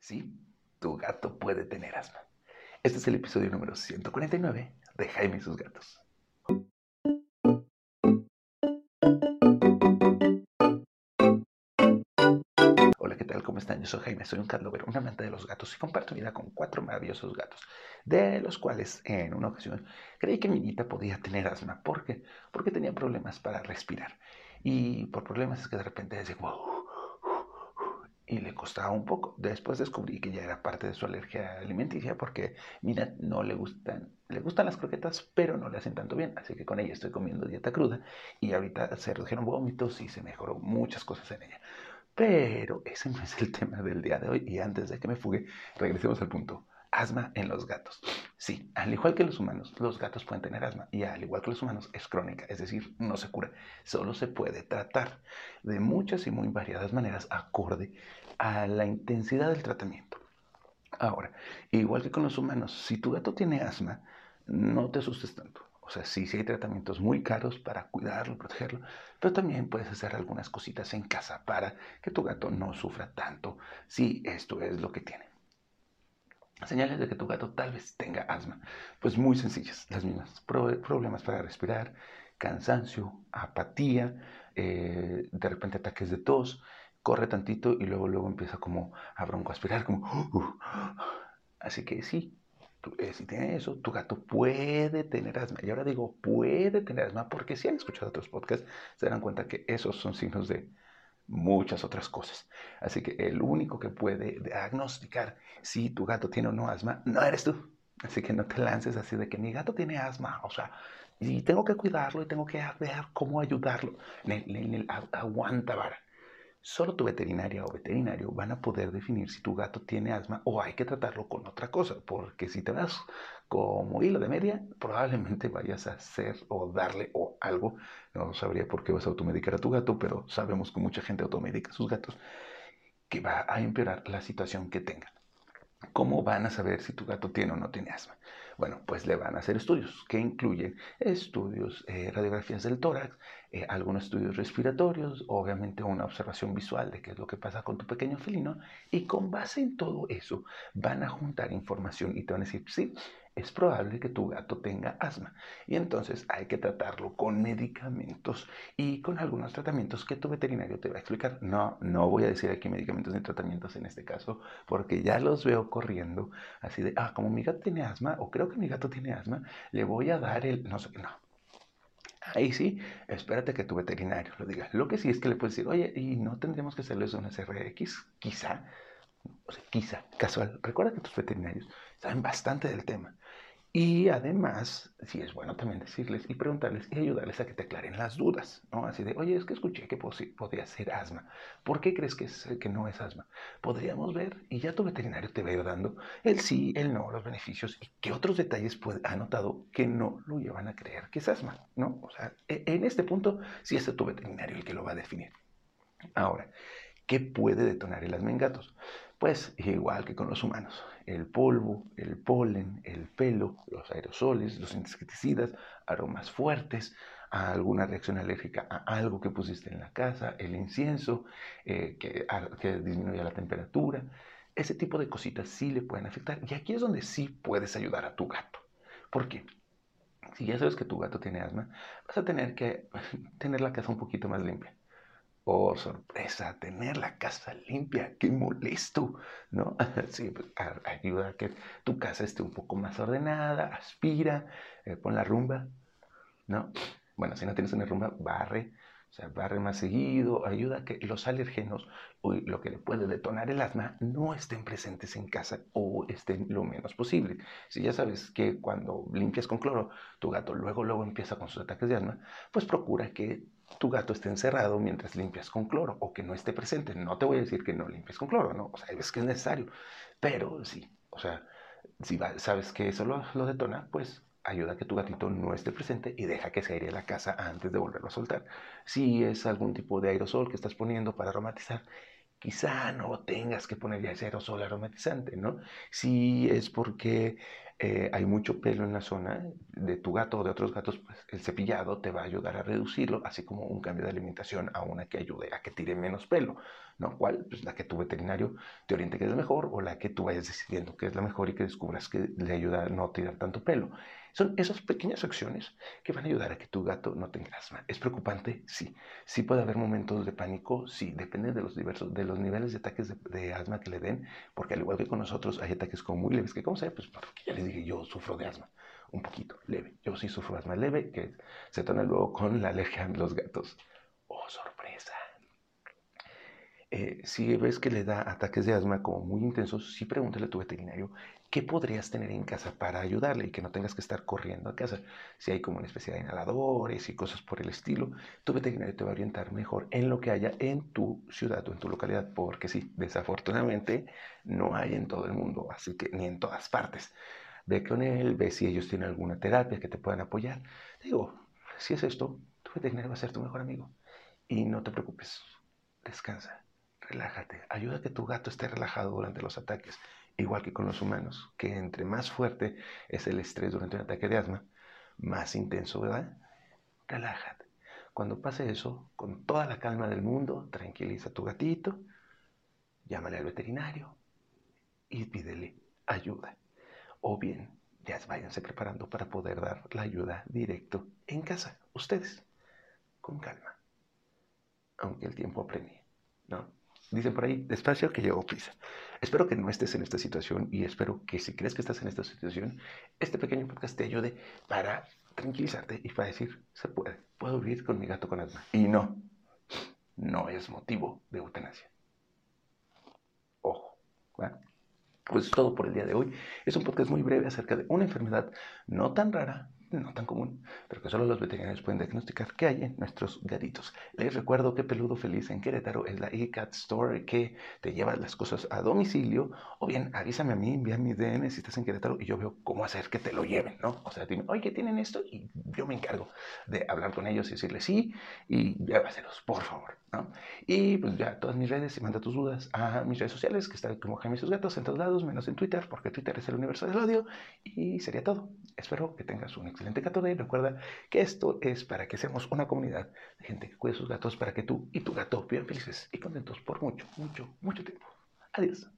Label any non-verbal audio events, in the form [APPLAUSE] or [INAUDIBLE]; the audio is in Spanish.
Sí, tu gato puede tener asma. Este es el episodio número 149 de Jaime y sus gatos. Hola, ¿qué tal? ¿Cómo están? Yo soy Jaime, soy un catlover, un amante de los gatos y comparto vida con cuatro maravillosos gatos, de los cuales en una ocasión creí que mi niñita podía tener asma. ¿Por qué? Porque tenía problemas para respirar. Y por problemas es que de repente decía, wow, y le costaba un poco. Después descubrí que ya era parte de su alergia alimenticia porque, mira, no le gustan, le gustan las croquetas, pero no le hacen tanto bien. Así que con ella estoy comiendo dieta cruda y ahorita se redujeron vómitos y se mejoró muchas cosas en ella. Pero ese no es el [LAUGHS] tema del día de hoy y antes de que me fugue, regresemos al punto. Asma en los gatos. Sí, al igual que los humanos, los gatos pueden tener asma y al igual que los humanos es crónica, es decir, no se cura, solo se puede tratar de muchas y muy variadas maneras acorde a la intensidad del tratamiento. Ahora, igual que con los humanos, si tu gato tiene asma, no te asustes tanto. O sea, sí, sí hay tratamientos muy caros para cuidarlo, protegerlo, pero también puedes hacer algunas cositas en casa para que tu gato no sufra tanto si esto es lo que tiene. Señales de que tu gato tal vez tenga asma. Pues muy sencillas, las mismas. problemas para respirar, cansancio, apatía, eh, de repente ataques de tos, corre tantito y luego, luego empieza como a broncoaspirar, como... Uh, uh. Así que sí, eh, si tiene eso, tu gato puede tener asma. Y ahora digo, puede tener asma porque si han escuchado otros podcasts, se darán cuenta que esos son signos de muchas otras cosas. Así que el único que puede diagnosticar si tu gato tiene o no asma, no eres tú. Así que no te lances así de que mi gato tiene asma, o sea, y tengo que cuidarlo y tengo que ver cómo ayudarlo. aguanta vara. Solo tu veterinaria o veterinario van a poder definir si tu gato tiene asma o hay que tratarlo con otra cosa, porque si te vas como hilo de media, probablemente vayas a hacer o darle o algo, no sabría por qué vas a automedicar a tu gato, pero sabemos que mucha gente automedica a sus gatos, que va a empeorar la situación que tenga. ¿Cómo van a saber si tu gato tiene o no tiene asma? Bueno, pues le van a hacer estudios que incluyen estudios, eh, radiografías del tórax, eh, algunos estudios respiratorios, obviamente una observación visual de qué es lo que pasa con tu pequeño felino y con base en todo eso van a juntar información y te van a decir, sí, es probable que tu gato tenga asma y entonces hay que tratarlo con medicamentos y con algunos tratamientos que tu veterinario te va a explicar. No, no voy a decir aquí medicamentos ni tratamientos en este caso porque ya los veo corriendo así de, ah, como mi gato tiene asma o creo que mi gato tiene asma, le voy a dar el, no sé, no. Ahí sí, espérate que tu veterinario lo diga. Lo que sí es que le puedes decir, oye, ¿y no tendríamos que hacerles una CRX? Quizá, o sea, quizá, casual. Recuerda que tus veterinarios saben bastante del tema. Y además, sí es bueno también decirles y preguntarles y ayudarles a que te aclaren las dudas, ¿no? Así de, oye, es que escuché que podía ser asma. ¿Por qué crees que, es, que no es asma? Podríamos ver y ya tu veterinario te va a ir dando el sí, el no, los beneficios y qué otros detalles ha notado que no lo llevan a creer que es asma, ¿no? O sea, e, en este punto sí es tu veterinario el que lo va a definir. Ahora, ¿qué puede detonar el asma en gatos? Pues igual que con los humanos, el polvo, el polen, el pelo, los aerosoles, los insecticidas, aromas fuertes, alguna reacción alérgica a algo que pusiste en la casa, el incienso, eh, que, que disminuya la temperatura, ese tipo de cositas sí le pueden afectar. Y aquí es donde sí puedes ayudar a tu gato. ¿Por qué? Si ya sabes que tu gato tiene asma, vas a tener que [LAUGHS] tener la casa un poquito más limpia. Oh, sorpresa, tener la casa limpia, qué molesto, ¿no? [LAUGHS] Sí, pues, ayuda a que tu casa esté un poco más ordenada, aspira, eh, pon la rumba, ¿no? Bueno, si no tienes una rumba, barre, o sea, barre más seguido, ayuda a que los alergenos o lo que le puede detonar el asma no estén presentes en casa o estén lo menos posible. Si ya sabes que cuando limpias con cloro, tu gato luego, luego empieza con sus ataques de asma, pues procura que tu gato esté encerrado mientras limpias con cloro o que no esté presente. No te voy a decir que no limpies con cloro, ¿no? O sea, es que es necesario, pero sí, o sea, si sabes que eso lo, lo detona, pues ayuda a que tu gatito no esté presente y deja que se aire la casa antes de volverlo a soltar. Si es algún tipo de aerosol que estás poniendo para aromatizar, quizá no tengas que poner ya ese aerosol aromatizante, ¿no? Si es porque eh, hay mucho pelo en la zona de tu gato o de otros gatos, pues el cepillado te va a ayudar a reducirlo, así como un cambio de alimentación a una que ayude a que tire menos pelo, ¿no? ¿Cuál? Pues la que tu veterinario te oriente que es mejor o la que tú vayas decidiendo que es la mejor y que descubras que le ayuda a no tirar tanto pelo. Son esas pequeñas acciones que van a ayudar a que tu gato no tenga asma. ¿Es preocupante? Sí. Sí puede haber momentos de pánico, sí. Depende de los, diversos, de los niveles de ataques de, asma que le den, porque al igual que con nosotros hay ataques como muy leves, que ¿cómo sé? Pues porque ya les dije, yo sufro de asma, un poquito, leve. Yo sí sufro asma leve, que se torna luego con la alergia en los gatos. ¡Oh, sorpresa! Eh, si ves que le da ataques de asma como muy intensos, sí pregúntale a tu veterinario qué podrías tener en casa para ayudarle y que no tengas que estar corriendo a casa. Si hay como una especie de inhaladores y cosas por el estilo, tu veterinario te va a orientar mejor en lo que haya en tu ciudad o en tu localidad, porque sí, desafortunadamente no hay en todo el mundo, así que ni en todas partes. Ve con él, ve si ellos tienen alguna terapia que te puedan apoyar. digo, si es esto, tu veterinario va a ser tu mejor amigo. Y no te preocupes, descansa relájate, ayuda a que tu gato esté relajado durante los ataques, igual que con los humanos, que entre más fuerte es el estrés durante un ataque de asma, más intenso, ¿verdad? Relájate. Cuando pase eso, con toda la calma del mundo, tranquiliza a tu gatito, llámale al veterinario y pídele ayuda. O bien, ya váyanse preparando para poder dar la ayuda directo en casa, ustedes, con calma. Aunque el tiempo apremie, ¿no? Dicen por ahí, despacio que llegó prisa. Espero que no estés en esta situación y espero que si crees que estás en esta situación, este pequeño podcast te ayude para tranquilizarte y para decir, se puede, puedo vivir con mi gato con asma. Y no, no es motivo de eutanasia. Ojo. Pues es todo por el día de hoy. Es un podcast muy breve acerca de una enfermedad no tan rara, no tan común, pero que solo los veterinarios pueden diagnosticar qué hay en nuestros gatitos. Les recuerdo que Peludo Feliz en Querétaro es la e-cat store que te lleva las cosas a domicilio, o bien avísame a mí, envía mi DM si estás en Querétaro y yo veo cómo hacer que te lo lleven, ¿no? O sea, dime, oye, ¿tienen esto? Y yo me encargo de hablar con ellos y decirles sí, y llévaselos, por favor, ¿no? Y pues ya todas mis redes, y manda tus dudas a mis redes sociales, que están como Jaime y sus gatos en todos lados, menos en Twitter, porque Twitter es el universo del odio, y sería todo. Espero que tengas un excelente gato de Recuerda que esto es para que seamos una comunidad de gente que cuide sus gatos para que tú y tu gato vivan felices y contentos por mucho, mucho, mucho tiempo. Adiós.